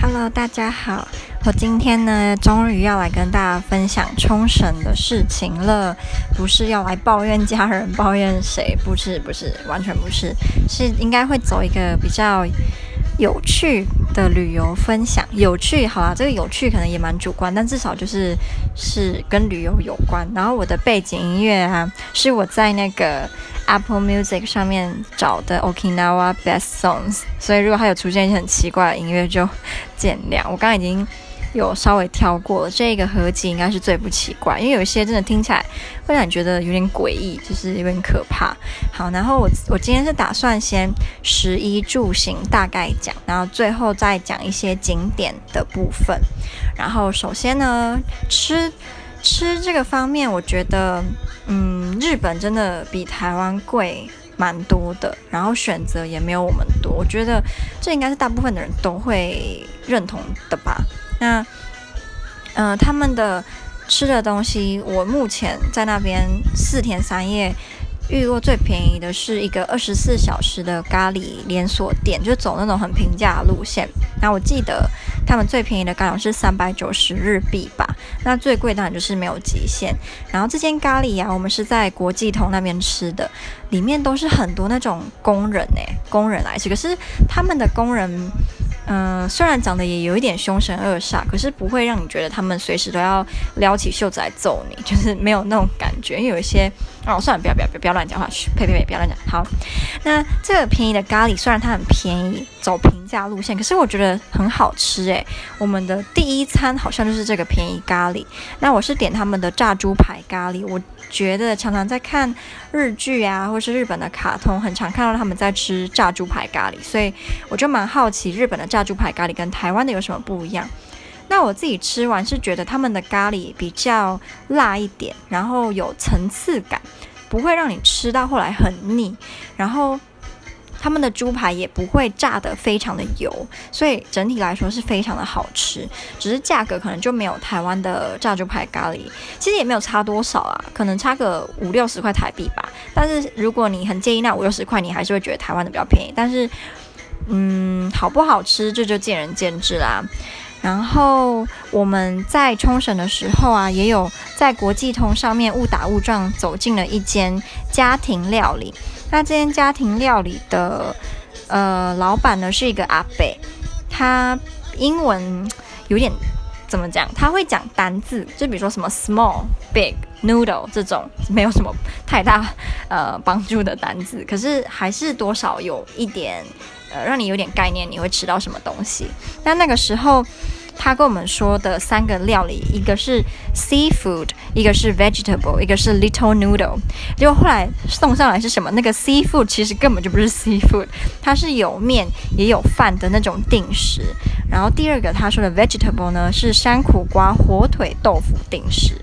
Hello，大家好。我今天呢，终于要来跟大家分享冲绳的事情了。不是要来抱怨家人、抱怨谁，不是，不是，完全不是，是应该会走一个比较有趣的旅游分享。有趣，好啦，这个有趣可能也蛮主观，但至少就是是跟旅游有关。然后我的背景音乐啊，是我在那个。Apple Music 上面找的 Okinawa Best Songs，所以如果它有出现一些很奇怪的音乐，就见谅。我刚刚已经有稍微挑过了，这个合集应该是最不奇怪，因为有一些真的听起来会让你觉得有点诡异，就是有点可怕。好，然后我我今天是打算先食衣住行大概讲，然后最后再讲一些景点的部分。然后首先呢，吃。吃这个方面，我觉得，嗯，日本真的比台湾贵蛮多的，然后选择也没有我们多。我觉得这应该是大部分的人都会认同的吧。那，嗯、他们的吃的东西，我目前在那边四天三夜。遇过最便宜的是一个二十四小时的咖喱连锁店，就走那种很平价路线。那我记得他们最便宜的咖喱是三百九十日币吧。那最贵当然就是没有极限。然后这间咖喱啊，我们是在国际通那边吃的，里面都是很多那种工人哎、工人来吃。可是他们的工人。嗯、虽然长得也有一点凶神恶煞，可是不会让你觉得他们随时都要撩起袖子来揍你，就是没有那种感觉。因为有一些哦，算了，不要不要不要乱讲话，去呸呸呸，不要乱讲。好，那这个便宜的咖喱虽然它很便宜，走平价路线，可是我觉得很好吃诶。我们的第一餐好像就是这个便宜咖喱。那我是点他们的炸猪排咖喱，我觉得常常在看日剧啊，或是日本的卡通，很常看到他们在吃炸猪排咖喱，所以我就蛮好奇日本的。炸猪排咖喱跟台湾的有什么不一样？那我自己吃完是觉得他们的咖喱比较辣一点，然后有层次感，不会让你吃到后来很腻。然后他们的猪排也不会炸得非常的油，所以整体来说是非常的好吃。只是价格可能就没有台湾的炸猪排咖喱，其实也没有差多少啊，可能差个五六十块台币吧。但是如果你很介意那五六十块，你还是会觉得台湾的比较便宜。但是嗯，好不好吃这就见仁见智啦。然后我们在冲绳的时候啊，也有在国际通上面误打误撞走进了一间家庭料理。那这间家庭料理的呃老板呢是一个阿伯，他英文有点怎么讲？他会讲单字，就比如说什么 small、big、noodle 这种没有什么太大呃帮助的单字，可是还是多少有一点。呃，让你有点概念，你会吃到什么东西？那那个时候，他跟我们说的三个料理，一个是 seafood，一个是 vegetable，一个是 little noodle。结果后来送上来是什么？那个 seafood 其实根本就不是 seafood，它是有面也有饭的那种定食。然后第二个他说的 vegetable 呢，是山苦瓜火腿豆腐定食。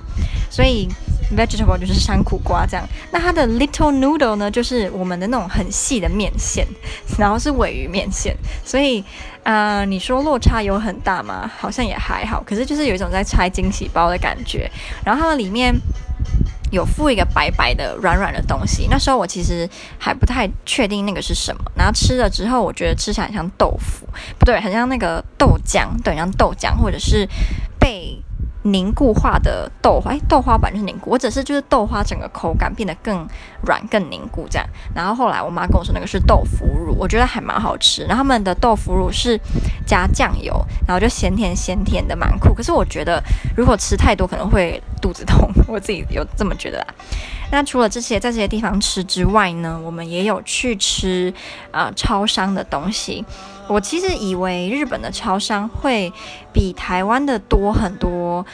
所以。Vegetable 就是山苦瓜这样，那它的 little noodle 呢，就是我们的那种很细的面线，然后是尾鱼面线，所以，呃，你说落差有很大吗？好像也还好，可是就是有一种在拆惊喜包的感觉。然后它们里面有附一个白白的软软的东西，那时候我其实还不太确定那个是什么，然后吃了之后，我觉得吃起来很像豆腐，不对，很像那个豆浆，对，像豆浆或者是被。凝固化的豆花，哎，豆花本来就是凝固，我只是就是豆花整个口感变得更软、更凝固这样。然后后来我妈跟我说那个是豆腐乳，我觉得还蛮好吃。然后他们的豆腐乳是加酱油，然后就咸甜咸甜的，蛮酷。可是我觉得如果吃太多可能会肚子痛，我自己有这么觉得啦。那除了这些在这些地方吃之外呢，我们也有去吃啊、超商的东西。我其实以为日本的超商会比台湾的多很多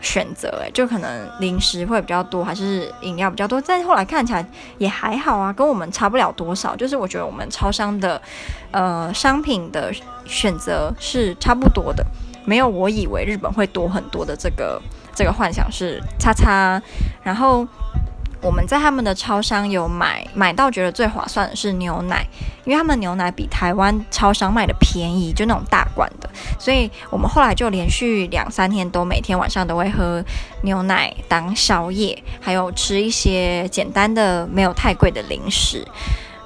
选择，哎，就可能零食会比较多，还是饮料比较多。但后来看起来也还好啊，跟我们差不了多少。就是我觉得我们超商的呃商品的选择是差不多的，没有我以为日本会多很多的这个这个幻想是叉叉，然后。我们在他们的超商有买买到觉得最划算的是牛奶，因为他们牛奶比台湾超商卖的便宜，就那种大罐的，所以我们后来就连续两三天都每天晚上都会喝牛奶当宵夜，还有吃一些简单的没有太贵的零食。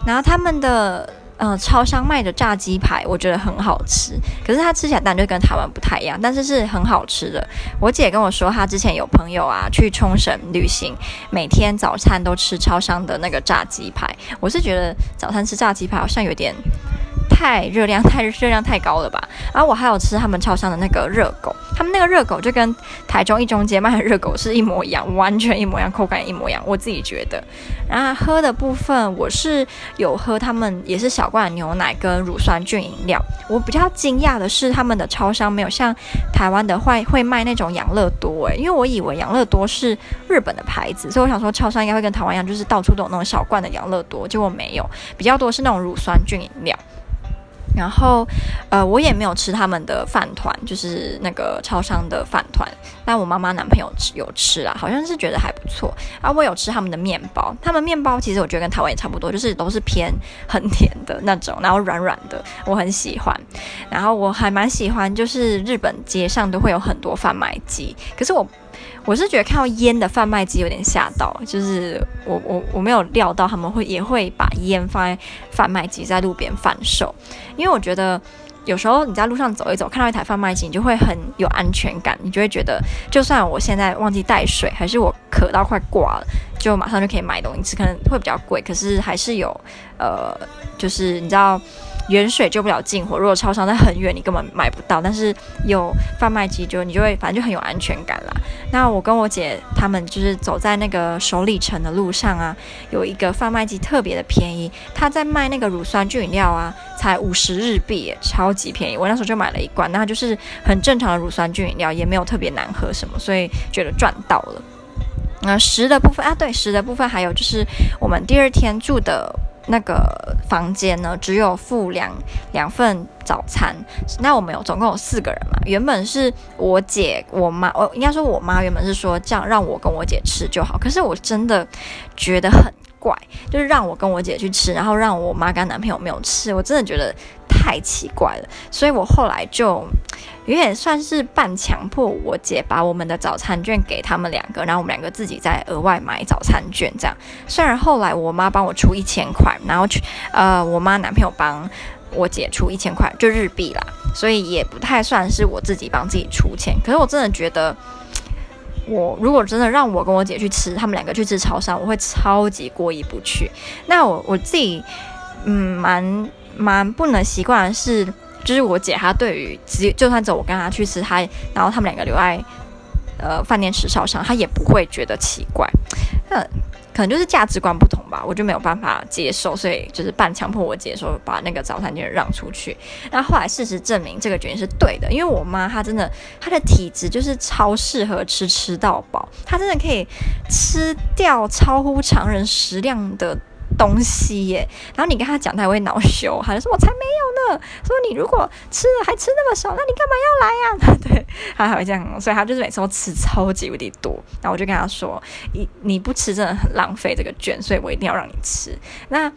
然后他们的嗯、超商卖的炸鸡排，我觉得很好吃。可是它吃起来当然就跟台湾不太一样，但是是很好吃的。我姐跟我说，她之前有朋友啊去冲绳旅行，每天早餐都吃超商的那个炸鸡排。我是觉得早餐吃炸鸡排好像有点。太热量，太热量太高了吧？然后我还有吃他们超商的那个热狗，他们那个热狗就跟台中一中街卖的热狗是一模一样，完全一模一样，口感一模一样。我自己觉得。然后喝的部分，我是有喝他们也是小罐牛奶跟乳酸菌饮料。我比较惊讶的是，他们的超商没有像台湾的会会卖那种养乐多，诶，因为我以为养乐多是日本的牌子，所以我想说超商应该会跟台湾一样，就是到处都有那种小罐的养乐多，结果没有，比较多是那种乳酸菌饮料。然后，呃，我也没有吃他们的饭团，就是那个超商的饭团。但我妈妈男朋友吃有吃啊，好像是觉得还不错。啊，我有吃他们的面包，他们面包其实我觉得跟台湾也差不多，就是都是偏很甜的那种，然后软软的，我很喜欢。然后我还蛮喜欢，就是日本街上都会有很多贩卖机，可是我。我是觉得看到烟的贩卖机有点吓到，就是我我我没有料到他们会也会把烟放在贩卖机在路边贩售，因为我觉得有时候你在路上走一走，看到一台贩卖机，你就会很有安全感，你就会觉得就算我现在忘记带水，还是我渴到快挂了，就马上就可以买东西吃，可能会比较贵，可是还是有呃，就是你知道。远水救不了近火，如果超商在很远，你根本买不到。但是有贩卖机，就你就会反正就很有安全感啦。那我跟我姐他们就是走在那个首里城的路上啊，有一个贩卖机特别的便宜，他在卖那个乳酸菌饮料啊，才五十日币，超级便宜。我那时候就买了一罐，那就是很正常的乳酸菌饮料，也没有特别难喝什么，所以觉得赚到了。那食的部分啊，对，食的部分还有就是我们第二天住的。那个房间呢，只有付两两份早餐。那我们有总共有四个人嘛？原本是我姐、我妈，我应该说我妈原本是说这样让我跟我姐吃就好。可是我真的觉得很怪，就是让我跟我姐去吃，然后让我妈跟男朋友没有吃，我真的觉得太奇怪了。所以我后来就。有点算是半强迫我姐把我们的早餐券给他们两个，然后我们两个自己再额外买早餐券这样。虽然后来我妈帮我出一千块，然后去呃我妈男朋友帮我姐出一千块，就日币啦，所以也不太算是我自己帮自己出钱。可是我真的觉得，我如果真的让我跟我姐去吃，他们两个去吃超商，我会超级过意不去。那我我自己嗯蛮蛮不能习惯是。就是我姐，她对于只就算走我跟她去吃，她然后他们两个留在呃饭店吃烧伤，她也不会觉得奇怪。那可能就是价值观不同吧，我就没有办法接受，所以就是半强迫我姐说把那个早餐店让出去。那后来事实证明这个决定是对的，因为我妈她真的她的体质就是超适合吃吃到饱，她真的可以吃掉超乎常人食量的。东西耶，然后你跟他讲，他还会恼羞，他就说：“我才没有呢。”说你如果吃了还吃那么少，那你干嘛要来呀、对，他还会这样，所以他就是每次都吃超级无敌多。然后我就跟他说：“你你不吃真的很浪费这个券，所以我一定要让你吃。”那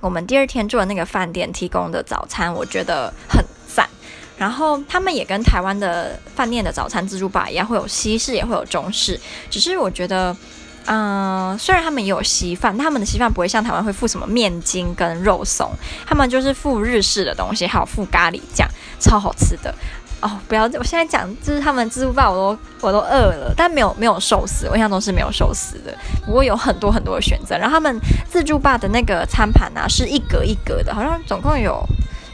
我们第二天住的那个饭店提供的早餐，我觉得很赞。然后他们也跟台湾的饭店的早餐自助吧一样，会有西式也会有中式，只是我觉得。嗯，虽然他们也有稀饭，他们的稀饭不会像台湾会附什么面筋跟肉松，他们就是附日式的东西，还有附咖喱酱，超好吃的哦！不要，我现在讲就是他们自助吧，我都我都饿了，但没有没有寿司，我印象中是没有寿司的，不过有很多很多的选择。然后他们自助吧的那个餐盘啊，是一格一格的，好像总共有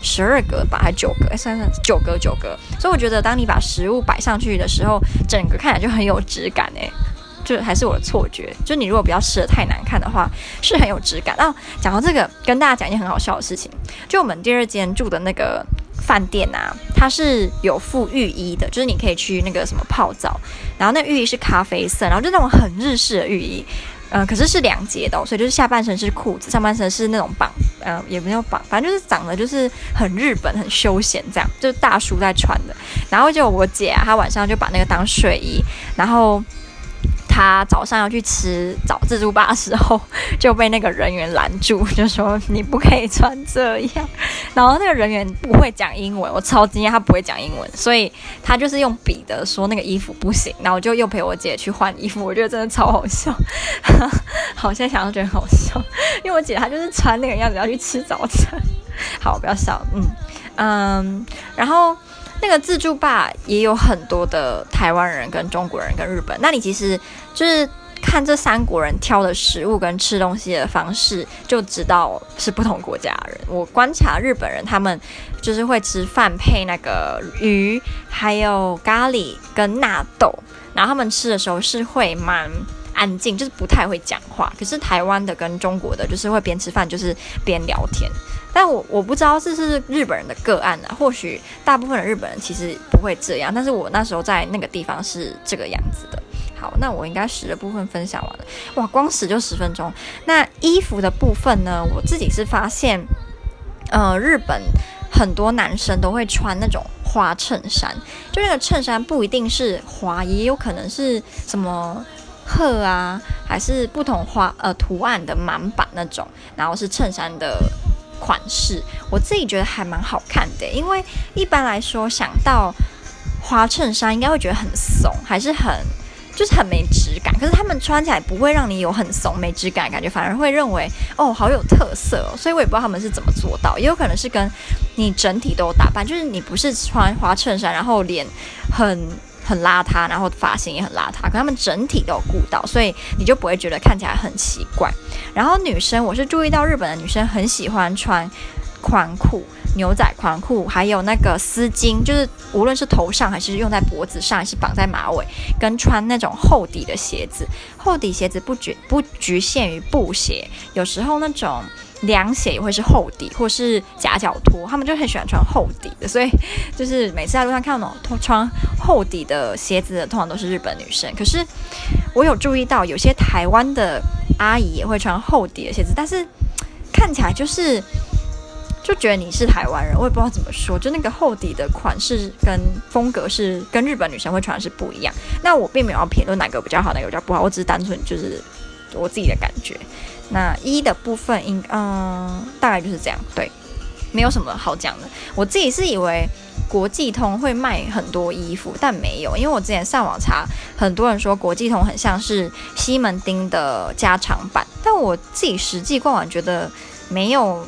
十二格吧，还是九格？哎，算算九格九格。所以我觉得，当你把食物摆上去的时候，整个看起来就很有质感哎。就还是我的错觉，就你如果不要吃的太难看的话，是很有质感。然后，讲到这个，跟大家讲一件很好笑的事情，就我们第二间住的那个饭店啊，它是有附浴衣的，就是你可以去那个什么泡澡，然后那浴衣是咖啡色，然后就那种很日式的浴衣，嗯、可是是两截的，哦，所以就是下半身是裤子，上半身是那种绑，嗯、也没有绑，反正就是长得就是很日本、很休闲这样，就是大叔在穿的。然后就我姐，她晚上就把那个当睡衣，然后。他早上要去吃早自助吧的时候，就被那个人员拦住，就说你不可以穿这样。然后那个人员不会讲英文，我超惊讶他不会讲英文，所以他就是用笔的说那个衣服不行，然后就又陪我姐去换衣服。我觉得真的超好笑，好，现在想到觉得好笑，因为我姐她就是穿那个样子要去吃早餐。好，不要笑，嗯嗯，然后。那个自助吧也有很多的台湾人、跟中国人、跟日本。那你其实就是看这三国人挑的食物跟吃东西的方式，就知道是不同国家的人。我观察日本人，他们就是会吃饭配那个鱼，还有咖喱跟纳豆。然后他们吃的时候是会蛮安静，就是不太会讲话。可是台湾的跟中国的，就是会边吃饭就是边聊天。但我我不知道这是日本人的个案啊，或许大部分的日本人其实不会这样，但是我那时候在那个地方是这个样子的。好，那我应该十的部分分享完了，哇，光十就十分钟。那衣服的部分呢，我自己是发现，呃，日本很多男生都会穿那种花衬衫，就那个衬衫不一定是花，也有可能是什么鹤啊，还是不同花呃图案的满版那种，然后是衬衫的。款式我自己觉得还蛮好看的，因为一般来说想到花衬衫，应该会觉得很怂，还是很就是很没质感。可是他们穿起来不会让你有很怂没质感的感觉，反而会认为哦好有特色哦。所以我也不知道他们是怎么做到，也有可能是跟你整体都有打扮，就是你不是穿花衬衫，然后脸很。很邋遢，然后发型也很邋遢，可他们整体都有顾到，所以你就不会觉得看起来很奇怪。然后女生，我是注意到日本的女生很喜欢穿宽裤、牛仔宽裤，还有那个丝巾，就是无论是头上还是用在脖子上，还是绑在马尾，跟穿那种厚底的鞋子。厚底鞋子不局不局限于布鞋，有时候那种。凉鞋也会是厚底，或是夹脚拖，他们就很喜欢穿厚底的，所以就是每次在路上看到那种穿厚底的鞋子的，通常都是日本女生。可是我有注意到，有些台湾的阿姨也会穿厚底的鞋子，但是看起来就是就觉得你是台湾人，我也不知道怎么说，就那个厚底的款式跟风格是跟日本女生会穿的是不一样。那我并没有要评论哪个比较好，哪个比较不好，我只是单纯就是我自己的感觉。那一的部分，应嗯，大概就是这样，对，没有什么好讲的。我自己是以为国际通会卖很多衣服，但没有，因为我之前上网查，很多人说国际通很像是西门町的加长版，但我自己实际逛完觉得没有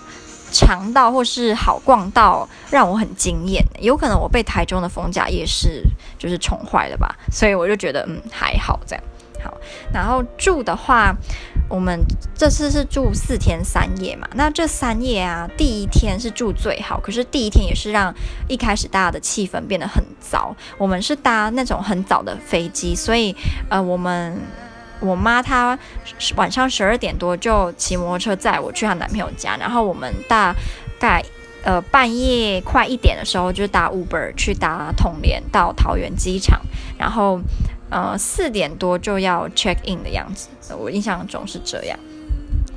长到或是好逛到让我很惊艳，有可能我被台中的逢甲夜市就是宠坏了吧，所以我就觉得嗯还好这样。好，然后住的话，我们这次是住四天三夜嘛。那这三夜啊，第一天是住最好，可是第一天也是让一开始大家的气氛变得很糟。我们是搭那种很早的飞机，所以呃，我们我妈她晚上十二点多就骑摩托车载我去她男朋友家，然后我们大概呃半夜快一点的时候就搭 Uber 去搭统联到桃园机场，然后。呃，四点多就要 check in 的样子，我印象中是这样。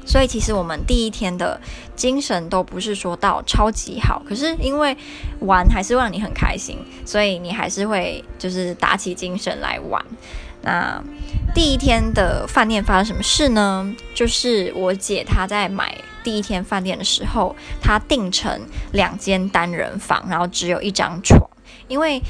所以其实我们第一天的精神都不是说到超级好，可是因为玩还是让你很开心，所以你还是会就是打起精神来玩。那第一天的饭店发生什么事呢？就是我姐她在买第一天饭店的时候，她订成两间单人房，然后只有一张床，因为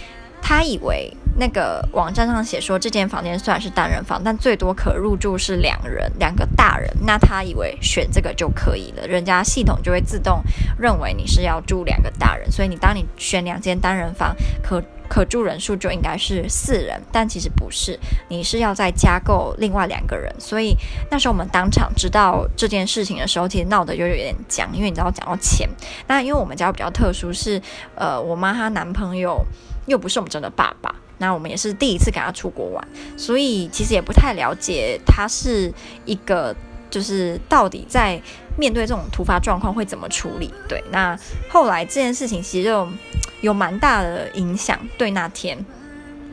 她以为。那个网站上写说，这间房间虽然是单人房，但最多可入住是两人，两个大人。那他以为选这个就可以了，人家系统就会自动认为你是要住两个大人，所以你当你选两间单人房，可可住人数就应该是四人，但其实不是，你是要再加购另外两个人。所以那时候我们当场知道这件事情的时候，其实闹得就有点僵，因为你知道讲到钱。那因为我们家比较特殊是，呃，我妈她男朋友又不是我们真的爸爸。那我们也是第一次跟他出国玩，所以其实也不太了解他是一个，就是到底在面对这种突发状况会怎么处理。对，那后来这件事情其实就有蛮大的影响。对，那天，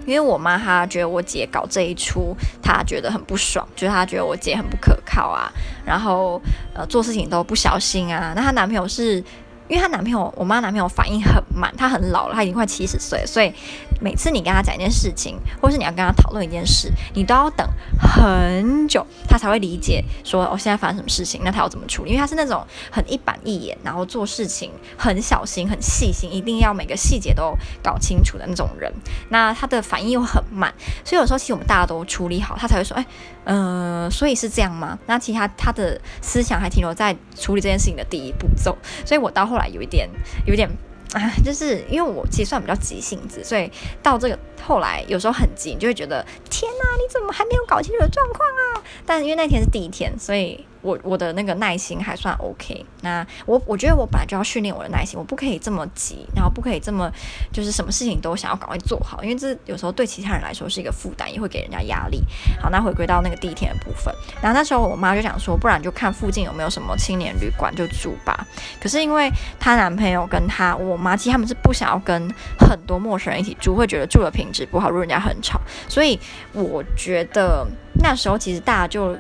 因为我妈她觉得我姐搞这一出，她觉得很不爽，就是她觉得我姐很不可靠啊，然后呃做事情都不小心啊。那她男朋友是。因为她男朋友，我妈男朋友反应很慢，他很老了，他已经快七十岁，所以每次你跟他讲一件事情，或是你要跟他讨论一件事，你都要等很久，他才会理解说哦，现在发生什么事情，那他要怎么处理？因为他是那种很一板一眼，然后做事情很小心、很细心，一定要每个细节都搞清楚的那种人。那他的反应又很慢，所以有时候其实我们大家都处理好，他才会说，哎，嗯、所以是这样吗？那其实他他的思想还停留在处理这件事情的第一步骤，所以我到后来有一点，有一点。啊，就是因为我其实算比较急性子，所以到这个后来有时候很急，你就会觉得天呐，你怎么还没有搞清楚状况啊？但因为那天是第一天，所以。我我的那个耐心还算 OK，那我我觉得我本来就要训练我的耐心，我不可以这么急，然后不可以这么就是什么事情都想要赶快做好，因为这有时候对其他人来说是一个负担，也会给人家压力。好，那回归到那个第一天的部分，然后那时候我妈就想说，不然就看附近有没有什么青年旅馆就住吧。可是因为她男朋友跟她我妈，其实他们是不想要跟很多陌生人一起住，会觉得住的品质不好，如果人家很吵。所以我觉得那时候其实大家就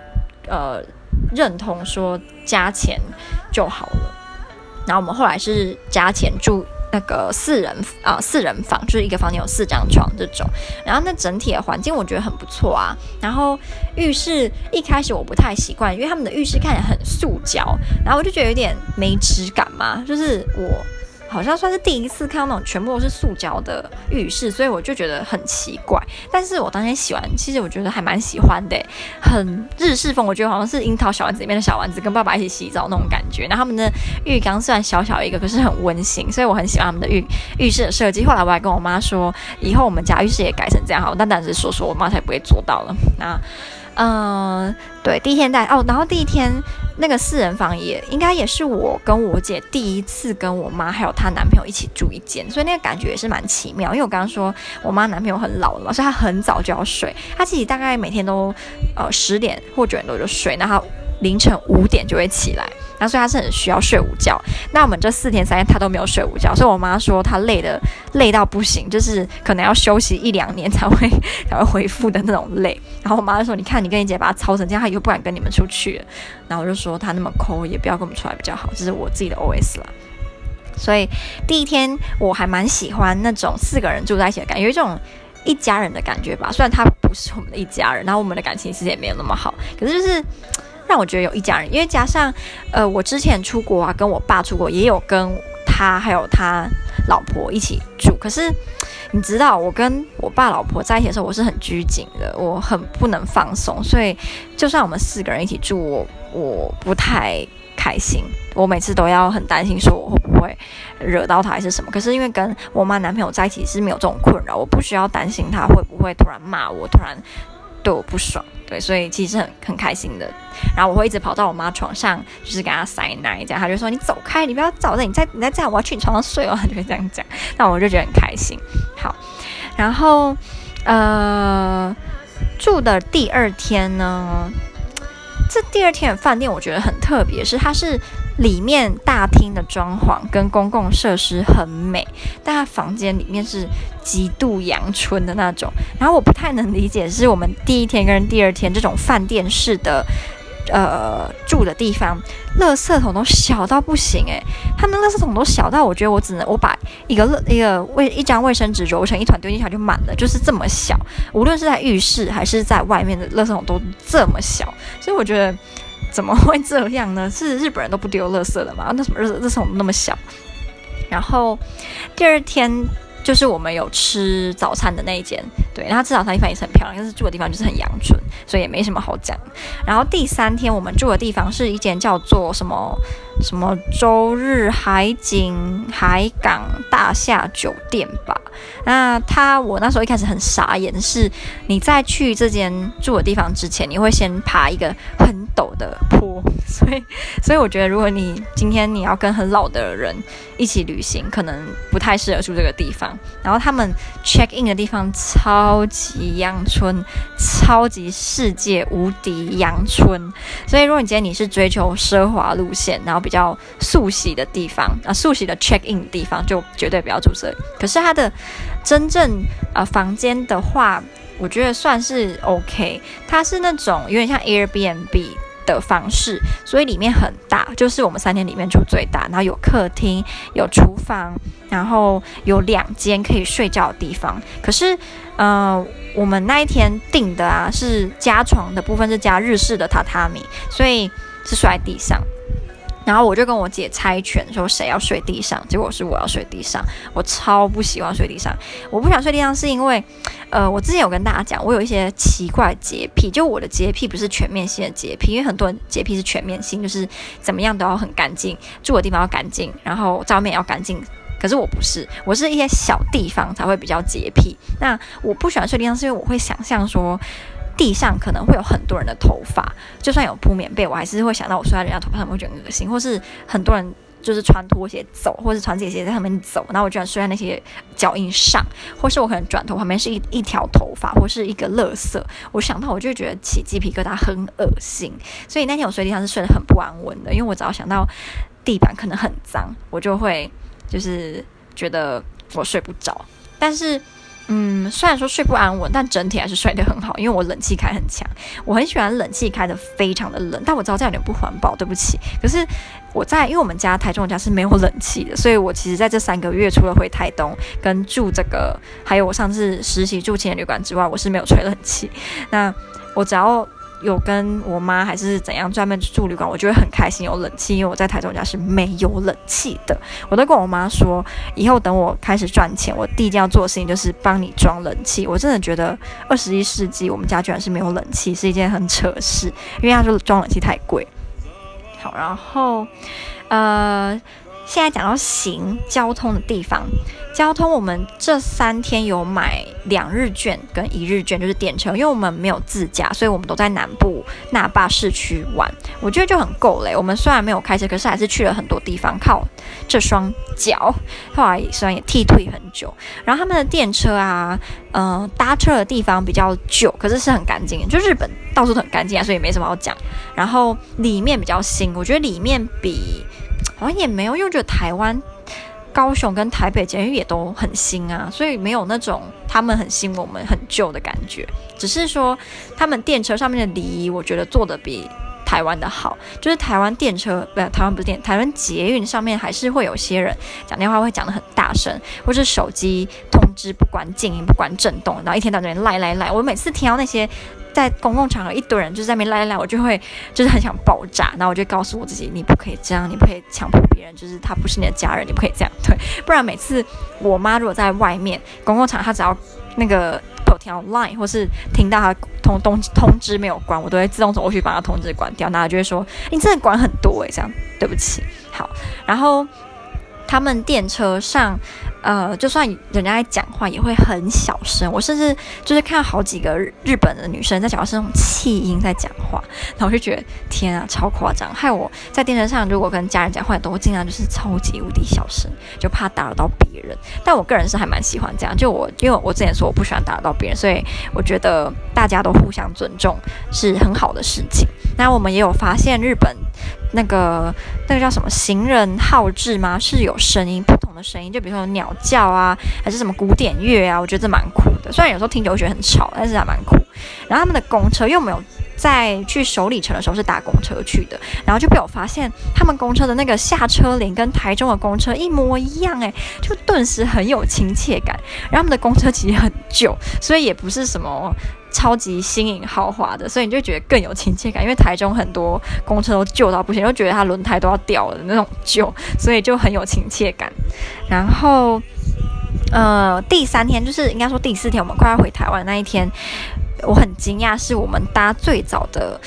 呃。认同说加钱就好了，然后我们后来是加钱住那个四人啊、四人房，就是一个房间有四张床这种，然后那整体的环境我觉得很不错啊。然后浴室一开始我不太习惯，因为他们的浴室看起来很塑胶，然后我就觉得有点没质感嘛，就是我。好像算是第一次看到那种全部都是塑胶的浴室，所以我就觉得很奇怪。但是我当天洗完，其实我觉得还蛮喜欢的，很日式风。我觉得好像是樱桃小丸子里面的小丸子跟爸爸一起洗澡那种感觉。然后他们的浴缸虽然小小一个，可是很温馨，所以我很喜欢他们的浴浴室的设计。后来我还跟我妈说，以后我们家浴室也改成这样好，但但是说说我妈才不会做到了。那。嗯，对，第一天带哦，然后第一天那个四人房也应该也是我跟我姐第一次跟我妈还有她男朋友一起住一间，所以那个感觉也是蛮奇妙。因为我刚刚说我妈男朋友很老了嘛，所以她很早就要睡，她自己大概每天都呃十点或九点多就睡，然后凌晨五点就会起来。然后所以他是很需要睡午觉，那我们这四天三夜他都没有睡午觉，所以我妈说他累的累到不行，就是可能要休息一两年才会才会恢复的那种累。然后我妈就说：“你看你跟你姐把他操成这样，他以后不敢跟你们出去。”然后我就说他那么抠，也不要跟我们出来比较好，这是我自己的 OS 啦。所以第一天我还蛮喜欢那种四个人住在一起的感觉，有一种一家人的感觉吧。虽然他不是我们的一家人，然后我们的感情其实也没有那么好，可是就是。让我觉得有一家人，因为加上，呃，我之前出国啊，跟我爸出国，也有跟他还有他老婆一起住。可是你知道，我跟我爸老婆在一起的时候，我是很拘谨的，我很不能放松，所以就算我们四个人一起住，我我不太开心，我每次都要很担心说我会不会惹到他还是什么。可是因为跟我妈男朋友在一起是没有这种困扰，我不需要担心他会不会突然骂我，突然对我不爽。对，所以其实很很开心的。然后我会一直跑到我妈床上，就是给她塞奶，这样她就说：“你走开，你不要找着，你再你再这样，我要去你床上睡哦。”她就会这样讲，那我就觉得很开心。好，然后呃，住的第二天呢，这第二天的饭店我觉得很特别，是它是。里面大厅的装潢跟公共设施很美，但他房间里面是极度阳春的那种。然后我不太能理解，是我们第一天跟第二天这种饭店式的呃住的地方，垃圾桶都小到不行诶，他们垃圾桶都小到我觉得我只能我把一个一个卫一张卫生纸揉成一团丢进去就满了，就是这么小。无论是在浴室还是在外面的垃圾桶都这么小，所以我觉得。怎么会这样呢？是日本人都不丢垃圾的吗？那什么日日程那么小？然后第二天就是我们有吃早餐的那一间，对，然后吃早餐地方也是很漂亮，但是住的地方就是很阳春，所以也没什么好讲。然后第三天我们住的地方是一间叫做什么？什么周日海景海港大厦酒店吧？那他我那时候一开始很傻眼，是你在去这间住的地方之前，你会先爬一个很陡的坡，所以所以我觉得如果你今天你要跟很老的人一起旅行，可能不太适合住这个地方。然后他们 check in 的地方超级阳春，超级世界无敌阳春，所以如果你今天你是追求奢华路线，然后比较速洗的地方啊，速洗的 check in 的地方就绝对不要住这里。可是它的真正呃房间的话，我觉得算是 OK。它是那种有点像 Airbnb 的方式，所以里面很大，就是我们三天里面住最大，然后有客厅、有厨房，然后有两间可以睡觉的地方。可是，呃，我们那一天订的啊，是加床的部分是加日式的榻榻米，所以是睡在地上。然后我就跟我姐猜拳，说谁要睡地上，结果是我要睡地上。我超不喜欢睡地上，我不想睡地上是因为，呃，我之前有跟大家讲，我有一些奇怪洁癖，就我的洁癖不是全面性的洁癖，因为很多人洁癖是全面性，就是怎么样都要很干净，住的地方要干净，然后照面要干净。可是我不是，我是一些小地方才会比较洁癖。那我不喜欢睡地上，是因为我会想象说。地上可能会有很多人的头发，就算有铺棉被，我还是会想到我睡在人家头发上面会觉得恶心，或是很多人就是穿拖鞋走，或是穿这鞋在上面走，然后我居然睡在那些脚印上，或是我可能转头旁边是一一条头发，或是一个垃圾，我想到我就觉得起鸡皮疙瘩，很恶心。所以那天我睡地上是睡得很不安稳的，因为我只要想到地板可能很脏，我就会就是觉得我睡不着，但是。嗯，虽然说睡不安稳，但整体还是睡得很好，因为我冷气开很强，我很喜欢冷气开的非常的冷，但我知道这样有点不环保，对不起。可是我在，因为我们家台中我家是没有冷气的，所以我其实在这三个月除了回台东跟住这个，还有我上次实习住青年旅馆之外，我是没有吹冷气。那我只要。有跟我妈还是怎样专门住旅馆，我就会很开心有冷气，因为我在台中家是没有冷气的。我都跟我妈说，以后等我开始赚钱，我第一件要做的事情就是帮你装冷气。我真的觉得二十一世纪我们家居然是没有冷气，是一件很扯事，因为他说装冷气太贵。好，然后呃。现在讲到行交通的地方，交通我们这三天有买两日券跟一日券，就是电车，因为我们没有自驾，所以我们都在南部那霸市区玩，我觉得就很够嘞。我们虽然没有开车，可是还是去了很多地方，靠这双脚，后来虽然也踢退很久。然后他们的电车啊，嗯、搭车的地方比较旧，可是是很干净，就日本到处都很干净啊，所以没什么好讲。然后里面比较新，我觉得里面比。好像也没有，因为觉得台湾、高雄跟台北捷运也都很新啊，所以没有那种他们很新、我们很旧的感觉。只是说他们电车上面的礼仪，我觉得做得比台湾的好。就是台湾电车，不，台湾不是电，台湾捷运上面还是会有些人讲电话会讲得很大声，或是手机通知不管静音、不管震动，然后一天到晚赖赖赖。我每次听到那些。在公共场合，一堆人就在那边赖赖，我就会就是很想爆炸，然后我就告诉我自己，你不可以这样，你不可以强迫别人，就是他不是你的家人，你不可以这样，对，不然每次我妈如果在外面公共场，她只要那个有条 line 或是听到她通通通知没有关，我都会自动走过去把她通知关掉，然后就会说你真的管很多诶，这样对不起，好，然后他们电车上。呃，就算人家在讲话，也会很小声。我甚至就是看好几个日本的女生在讲话是那种气音在讲话，然后我就觉得天啊，超夸张！害我在电车上如果跟家人讲话，都会尽量就是超级无敌小声，就怕打扰到别人。但我个人是还蛮喜欢这样，就我因为我之前说我不喜欢打扰到别人，所以我觉得大家都互相尊重是很好的事情。那我们也有发现日本。那个那个叫什么行人号志吗？是有声音，不同的声音，就比如说鸟叫啊，还是什么古典乐啊？我觉得这蛮酷的。虽然有时候听久会觉得很吵，但是还蛮酷。然后他们的公车又没有在去首里城的时候是搭公车去的，然后就被我发现他们公车的那个下车铃跟台中的公车一模一样，诶，就顿时很有亲切感。然后他们的公车其实很旧，所以也不是什么。超级新颖豪华的，所以你就觉得更有亲切感。因为台中很多公车都旧到不行，就觉得它轮胎都要掉了那种旧，所以就很有亲切感。然后，呃，第三天就是应该说第四天，我们快要回台湾那一天，我很惊讶，是我们搭最早的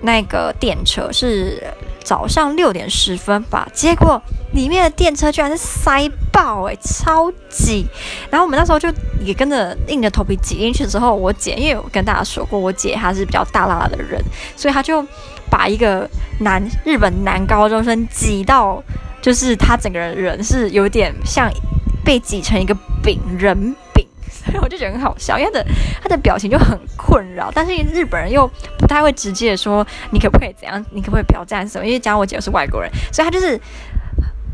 那个电车是。早上六点十分吧，结果里面的电车居然是塞爆诶、超挤。然后我们那时候就也跟着硬着头皮挤进去之后，我姐因为我跟大家说过，我姐她是比较大拉拉的人，所以她就把一个男日本男高中生挤到，就是他整个人人是有点像被挤成一个饼人。我就觉得很好笑，因为他的他的表情就很困扰，但是日本人又不太会直接说你可不可以怎样，你可不可以不要这样子，因为加我姐是外国人，所以他就是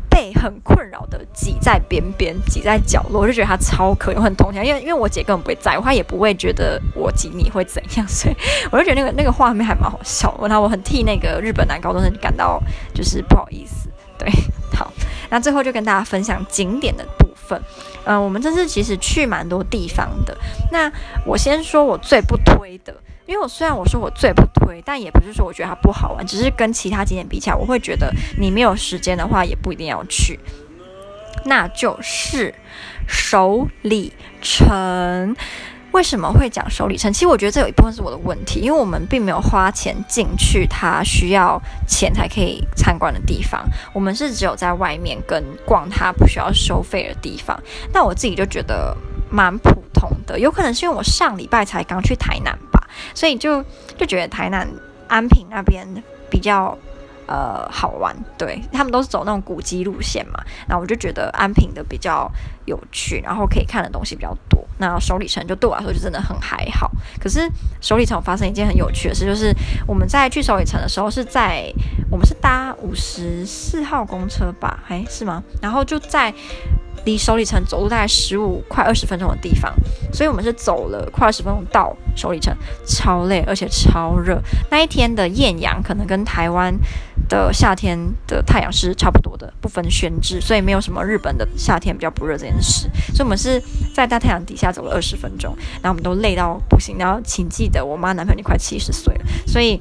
被很困扰的挤在边边，挤在角落，我就觉得他超可怜，很同情。因为因为我姐根本不会在乎，她也不会觉得我挤你会怎样，所以我就觉得那个那个画面还蛮好笑。然后我很替那个日本男高中生感到就是不好意思。对，好，那最后就跟大家分享景点的部分。嗯、我们这次其实去蛮多地方的。那我先说我最不推的。因为我虽然我说我最不推，但也不是说我觉得它不好玩，只是跟其他景点比起来，我会觉得你没有时间的话，也不一定要去。那就是首里城。为什么会讲收里城？其实我觉得这有一部分是我的问题，因为我们并没有花钱进去它需要钱才可以参观的地方，我们是只有在外面跟逛它不需要收费的地方。那我自己就觉得蛮普通的，有可能是因为我上礼拜才刚去台南吧。所以就就觉得台南安平那边比较呃好玩，对，他们都是走那种古迹路线嘛，那我就觉得安平的比较有趣，然后可以看的东西比较多。那首里城就对我来说就真的很还好。可是首里城发生一件很有趣的事，就是我们在去首里城的时候是在我们是搭五十四号公车吧？哎，是吗？然后就在。离首里城走路大概十五快二十分钟的地方，所以我们是走了快二十分钟到首里城，超累而且超热。那一天的艳阳可能跟台湾的夏天的太阳是差不多的，不分轩制，所以没有什么日本的夏天比较不热这件事。所以我们是在大太阳底下走了二十分钟，然后我们都累到不行。然后请记得，我妈男朋友已经快七十岁了，所以。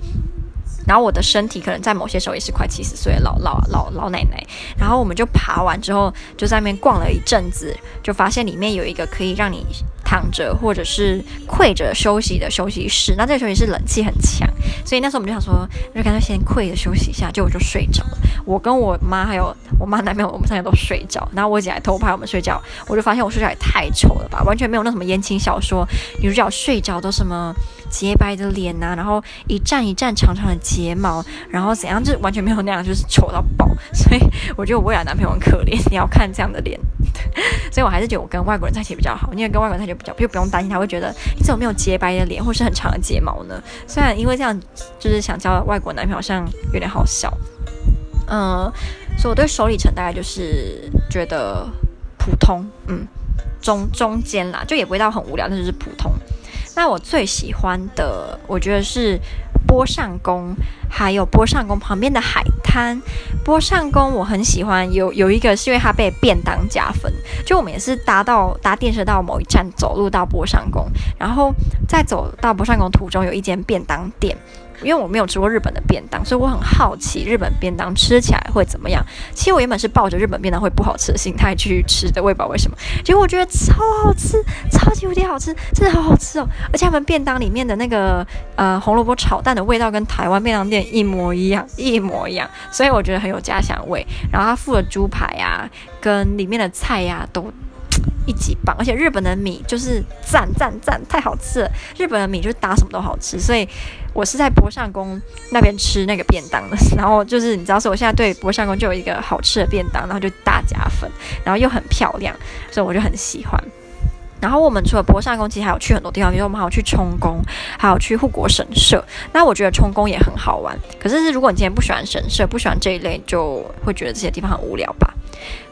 然后我的身体可能在某些时候也是快七十岁的老老老老奶奶。然后我们就爬完之后，就在那边逛了一阵子，就发现里面有一个可以让你躺着或者是跪着休息的休息室。那这个休息室冷气很强，所以那时候我们就想说，就干脆先跪着休息一下。结果我就睡着了。我跟我妈还有我妈男朋友，我们三个都睡着。然后我姐还偷拍我们睡觉，我就发现我睡觉也太丑了吧，完全没有那什么言情小说女主角睡着都什么。洁白的脸呐、然后一站一站长长的睫毛，然后怎样，就完全没有那样，就是丑到爆。所以我觉得我未来男朋友很可怜，你要看这样的脸。所以我还是觉得我跟外国人在一起比较好，因为跟外国人在一起比较就不用担心他会觉得你怎么没有洁白的脸或是很长的睫毛呢？虽然因为这样就是想交外国男朋友，好像有点好笑。嗯，所以我对首里城大概就是觉得普通，嗯，中中间啦，就也不会到很无聊，但就是普通。那我最喜欢的，我觉得是波上宫，还有波上宫旁边的海滩。波上宫我很喜欢，有有一个是因为它被便当加分，就我们也是搭到搭电车到某一站，走路到波上宫，然后在走到波上宫途中有一间便当店。因为我没有吃过日本的便当，所以我很好奇日本便当吃起来会怎么样。其实我原本是抱着日本便当会不好吃的心态去吃的，我也不知道为什么。结果我觉得超好吃，超级无敌好吃，真的好好吃哦！而且他们便当里面的那个呃红萝卜炒蛋的味道跟台湾便当店一模一样，一模一样，所以我觉得很有家乡味。然后他附的猪排呀、啊，跟里面的菜呀、啊、都。一级棒，而且日本的米就是赞赞赞，太好吃了！日本的米就是搭什么都好吃，所以我是在博上宫那边吃那个便当的。然后就是你知道，是我现在对博上宫就有一个好吃的便当，然后就大加分，然后又很漂亮，所以我就很喜欢。然后我们除了坡上宫，其实还有去很多地方，比如说我们还有去冲宫，还有去护国神社。那我觉得冲宫也很好玩，可是如果你今天不喜欢神社，不喜欢这一类，就会觉得这些地方很无聊吧。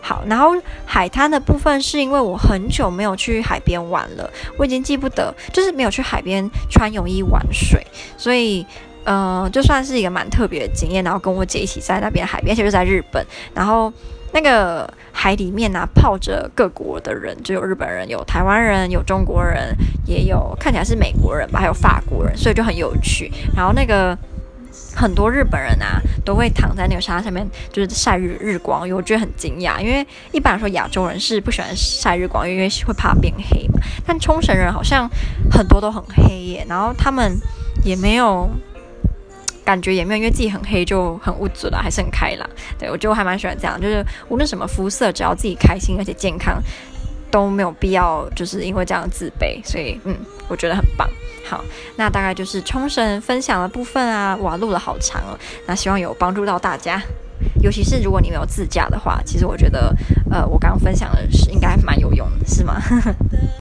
好，然后海滩的部分是因为我很久没有去海边玩了，我已经记不得，就是没有去海边穿泳衣玩水，所以，呃，就算是一个蛮特别的经验。然后跟我姐一起在那边海边，而且是在日本，然后那个海里面呢、泡着各国的人，就有日本人，有台湾人，有中国人，也有看起来是美国人吧，还有法国人，所以就很有趣。然后那个。很多日本人啊，都会躺在那个沙滩上面，就是晒日日光。因为我觉得很惊讶，因为一般来说亚洲人是不喜欢晒日光，因为会怕变黑嘛。但冲绳人好像很多都很黑耶，然后他们也没有感觉，也没有因为自己很黑就很无助了，还是很开朗。对，我觉得我还蛮喜欢这样，就是无论什么肤色，只要自己开心而且健康，都没有必要就是因为这样自卑。所以，嗯，我觉得很棒。好，那大概就是冲绳分享的部分啊，哇，录了好长哦。那希望有帮助到大家，尤其是如果你没有自驾的话，其实我觉得，呃，我刚刚分享的是应该蛮有用的，是吗？